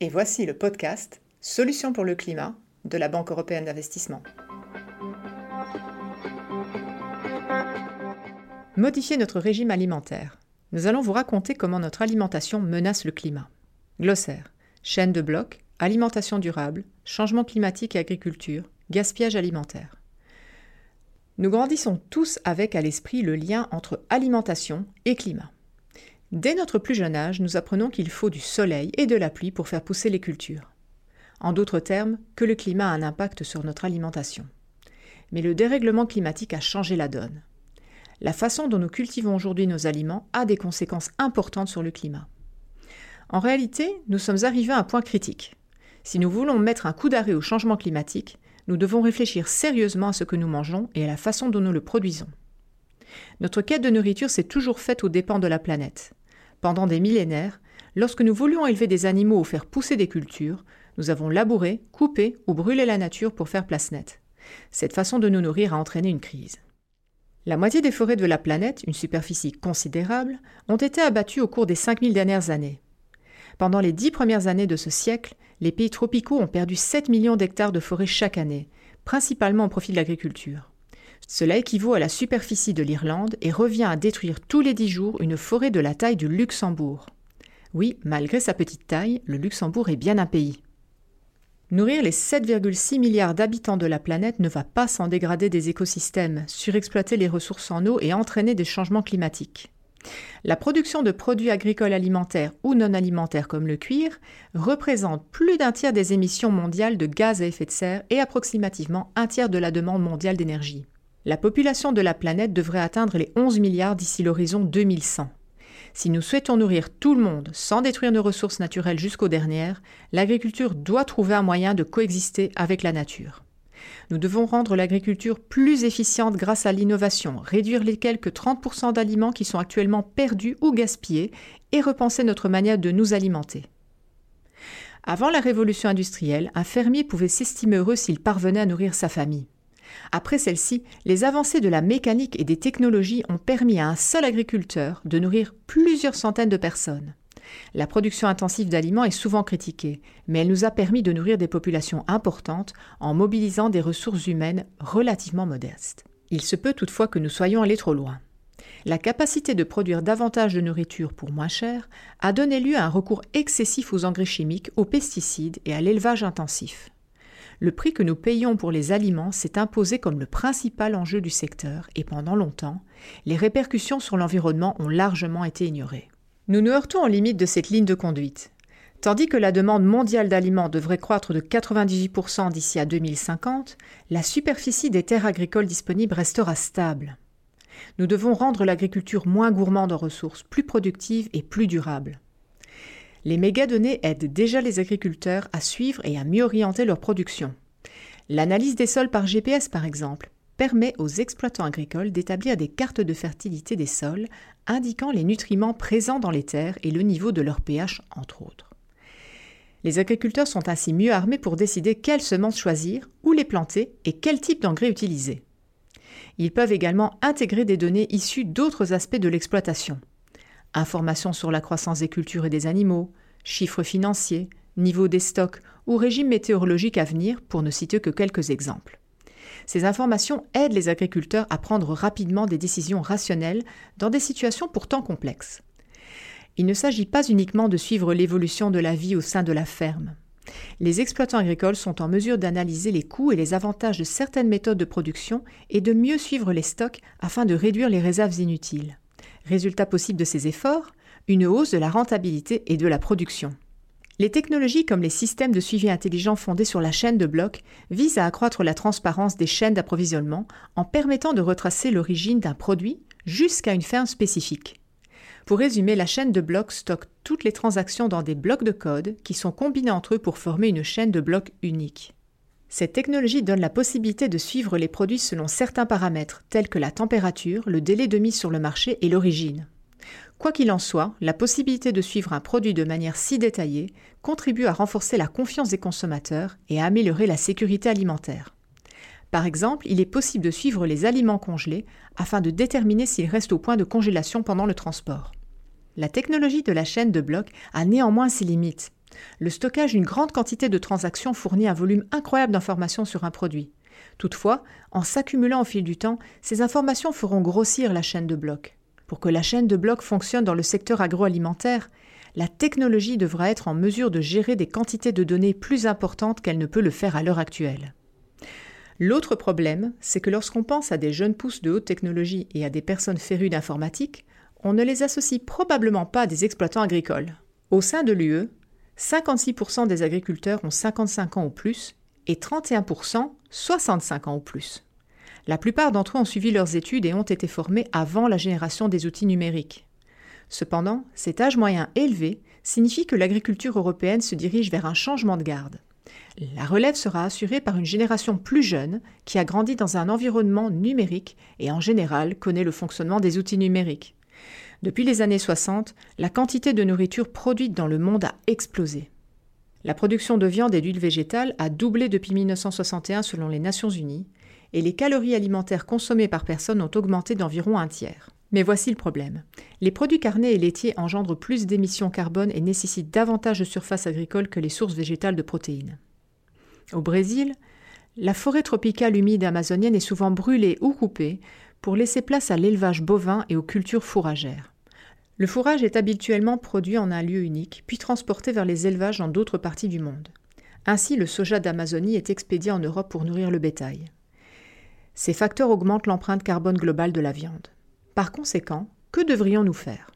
et voici le podcast Solutions pour le climat de la Banque européenne d'investissement. Modifier notre régime alimentaire. Nous allons vous raconter comment notre alimentation menace le climat. Glossaire. Chaîne de blocs, alimentation durable, changement climatique et agriculture, gaspillage alimentaire. Nous grandissons tous avec à l'esprit le lien entre alimentation et climat. Dès notre plus jeune âge, nous apprenons qu'il faut du soleil et de la pluie pour faire pousser les cultures. En d'autres termes, que le climat a un impact sur notre alimentation. Mais le dérèglement climatique a changé la donne. La façon dont nous cultivons aujourd'hui nos aliments a des conséquences importantes sur le climat. En réalité, nous sommes arrivés à un point critique. Si nous voulons mettre un coup d'arrêt au changement climatique, nous devons réfléchir sérieusement à ce que nous mangeons et à la façon dont nous le produisons. Notre quête de nourriture s'est toujours faite aux dépens de la planète. Pendant des millénaires, lorsque nous voulions élever des animaux ou faire pousser des cultures, nous avons labouré, coupé ou brûlé la nature pour faire place nette. Cette façon de nous nourrir a entraîné une crise. La moitié des forêts de la planète, une superficie considérable, ont été abattues au cours des 5000 dernières années. Pendant les dix premières années de ce siècle, les pays tropicaux ont perdu 7 millions d'hectares de forêt chaque année, principalement au profit de l'agriculture. Cela équivaut à la superficie de l'Irlande et revient à détruire tous les dix jours une forêt de la taille du Luxembourg. Oui, malgré sa petite taille, le Luxembourg est bien un pays. Nourrir les 7,6 milliards d'habitants de la planète ne va pas sans dégrader des écosystèmes, surexploiter les ressources en eau et entraîner des changements climatiques. La production de produits agricoles alimentaires ou non alimentaires comme le cuir représente plus d'un tiers des émissions mondiales de gaz à effet de serre et approximativement un tiers de la demande mondiale d'énergie. La population de la planète devrait atteindre les 11 milliards d'ici l'horizon 2100. Si nous souhaitons nourrir tout le monde sans détruire nos ressources naturelles jusqu'aux dernières, l'agriculture doit trouver un moyen de coexister avec la nature. Nous devons rendre l'agriculture plus efficiente grâce à l'innovation, réduire les quelques 30% d'aliments qui sont actuellement perdus ou gaspillés et repenser notre manière de nous alimenter. Avant la révolution industrielle, un fermier pouvait s'estimer heureux s'il parvenait à nourrir sa famille. Après celle-ci, les avancées de la mécanique et des technologies ont permis à un seul agriculteur de nourrir plusieurs centaines de personnes. La production intensive d'aliments est souvent critiquée, mais elle nous a permis de nourrir des populations importantes en mobilisant des ressources humaines relativement modestes. Il se peut toutefois que nous soyons allés trop loin. La capacité de produire davantage de nourriture pour moins cher a donné lieu à un recours excessif aux engrais chimiques, aux pesticides et à l'élevage intensif. Le prix que nous payons pour les aliments s'est imposé comme le principal enjeu du secteur et pendant longtemps, les répercussions sur l'environnement ont largement été ignorées. Nous nous heurtons aux limites de cette ligne de conduite. Tandis que la demande mondiale d'aliments devrait croître de 98% d'ici à 2050, la superficie des terres agricoles disponibles restera stable. Nous devons rendre l'agriculture moins gourmande en ressources, plus productive et plus durable. Les mégadonnées aident déjà les agriculteurs à suivre et à mieux orienter leur production. L'analyse des sols par GPS, par exemple, permet aux exploitants agricoles d'établir des cartes de fertilité des sols indiquant les nutriments présents dans les terres et le niveau de leur pH, entre autres. Les agriculteurs sont ainsi mieux armés pour décider quelles semences choisir, où les planter et quel type d'engrais utiliser. Ils peuvent également intégrer des données issues d'autres aspects de l'exploitation. Informations sur la croissance des cultures et des animaux, chiffres financiers, niveau des stocks ou régime météorologique à venir, pour ne citer que quelques exemples. Ces informations aident les agriculteurs à prendre rapidement des décisions rationnelles dans des situations pourtant complexes. Il ne s'agit pas uniquement de suivre l'évolution de la vie au sein de la ferme. Les exploitants agricoles sont en mesure d'analyser les coûts et les avantages de certaines méthodes de production et de mieux suivre les stocks afin de réduire les réserves inutiles. Résultat possible de ces efforts, une hausse de la rentabilité et de la production. Les technologies comme les systèmes de suivi intelligent fondés sur la chaîne de blocs visent à accroître la transparence des chaînes d'approvisionnement en permettant de retracer l'origine d'un produit jusqu'à une ferme spécifique. Pour résumer, la chaîne de blocs stocke toutes les transactions dans des blocs de code qui sont combinés entre eux pour former une chaîne de blocs unique. Cette technologie donne la possibilité de suivre les produits selon certains paramètres, tels que la température, le délai de mise sur le marché et l'origine. Quoi qu'il en soit, la possibilité de suivre un produit de manière si détaillée contribue à renforcer la confiance des consommateurs et à améliorer la sécurité alimentaire. Par exemple, il est possible de suivre les aliments congelés afin de déterminer s'ils restent au point de congélation pendant le transport. La technologie de la chaîne de blocs a néanmoins ses limites. Le stockage d'une grande quantité de transactions fournit un volume incroyable d'informations sur un produit. Toutefois, en s'accumulant au fil du temps, ces informations feront grossir la chaîne de blocs. Pour que la chaîne de blocs fonctionne dans le secteur agroalimentaire, la technologie devra être en mesure de gérer des quantités de données plus importantes qu'elle ne peut le faire à l'heure actuelle. L'autre problème, c'est que lorsqu'on pense à des jeunes pousses de haute technologie et à des personnes férues d'informatique, on ne les associe probablement pas à des exploitants agricoles. Au sein de l'UE, 56% des agriculteurs ont 55 ans ou plus et 31% 65 ans ou plus. La plupart d'entre eux ont suivi leurs études et ont été formés avant la génération des outils numériques. Cependant, cet âge moyen élevé signifie que l'agriculture européenne se dirige vers un changement de garde. La relève sera assurée par une génération plus jeune qui a grandi dans un environnement numérique et en général connaît le fonctionnement des outils numériques. Depuis les années 60, la quantité de nourriture produite dans le monde a explosé. La production de viande et d'huile végétale a doublé depuis 1961 selon les Nations Unies, et les calories alimentaires consommées par personne ont augmenté d'environ un tiers. Mais voici le problème. Les produits carnés et laitiers engendrent plus d'émissions carbone et nécessitent davantage de surface agricole que les sources végétales de protéines. Au Brésil, la forêt tropicale humide amazonienne est souvent brûlée ou coupée pour laisser place à l'élevage bovin et aux cultures fourragères. Le fourrage est habituellement produit en un lieu unique, puis transporté vers les élevages dans d'autres parties du monde. Ainsi, le soja d'Amazonie est expédié en Europe pour nourrir le bétail. Ces facteurs augmentent l'empreinte carbone globale de la viande. Par conséquent, que devrions-nous faire?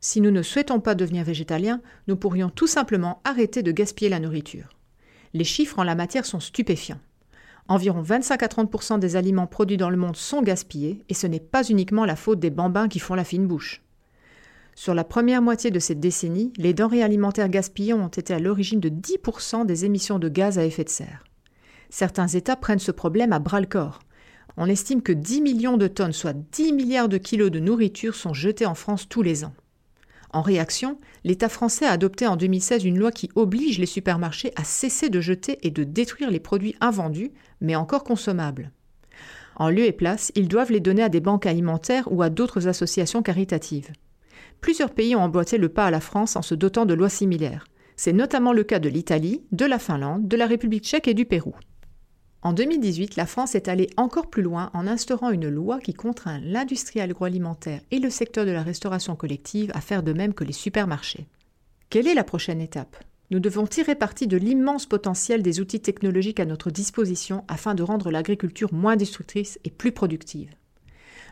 Si nous ne souhaitons pas devenir végétaliens, nous pourrions tout simplement arrêter de gaspiller la nourriture. Les chiffres en la matière sont stupéfiants. Environ 25 à 30% des aliments produits dans le monde sont gaspillés, et ce n'est pas uniquement la faute des bambins qui font la fine bouche. Sur la première moitié de cette décennie, les denrées alimentaires gaspillées ont été à l'origine de 10% des émissions de gaz à effet de serre. Certains États prennent ce problème à bras le corps. On estime que 10 millions de tonnes, soit 10 milliards de kilos de nourriture, sont jetées en France tous les ans. En réaction, l'État français a adopté en 2016 une loi qui oblige les supermarchés à cesser de jeter et de détruire les produits invendus, mais encore consommables. En lieu et place, ils doivent les donner à des banques alimentaires ou à d'autres associations caritatives. Plusieurs pays ont emboîté le pas à la France en se dotant de lois similaires. C'est notamment le cas de l'Italie, de la Finlande, de la République tchèque et du Pérou. En 2018, la France est allée encore plus loin en instaurant une loi qui contraint l'industrie agroalimentaire et le secteur de la restauration collective à faire de même que les supermarchés. Quelle est la prochaine étape? Nous devons tirer parti de l'immense potentiel des outils technologiques à notre disposition afin de rendre l'agriculture moins destructrice et plus productive.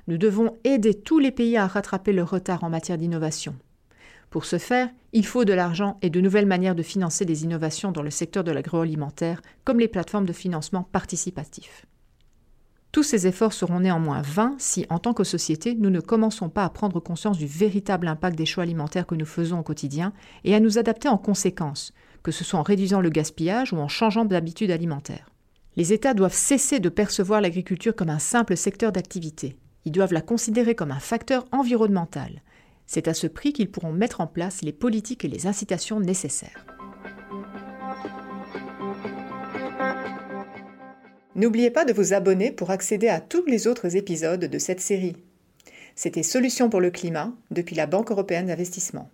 Nous devons aider tous les pays à rattraper leur retard en matière d'innovation. Pour ce faire, il faut de l'argent et de nouvelles manières de financer des innovations dans le secteur de l'agroalimentaire, comme les plateformes de financement participatif. Tous ces efforts seront néanmoins vains si, en tant que société, nous ne commençons pas à prendre conscience du véritable impact des choix alimentaires que nous faisons au quotidien et à nous adapter en conséquence, que ce soit en réduisant le gaspillage ou en changeant d'habitude alimentaire. Les États doivent cesser de percevoir l'agriculture comme un simple secteur d'activité. Ils doivent la considérer comme un facteur environnemental, c'est à ce prix qu'ils pourront mettre en place les politiques et les incitations nécessaires. N'oubliez pas de vous abonner pour accéder à tous les autres épisodes de cette série. C'était Solutions pour le climat depuis la Banque européenne d'investissement.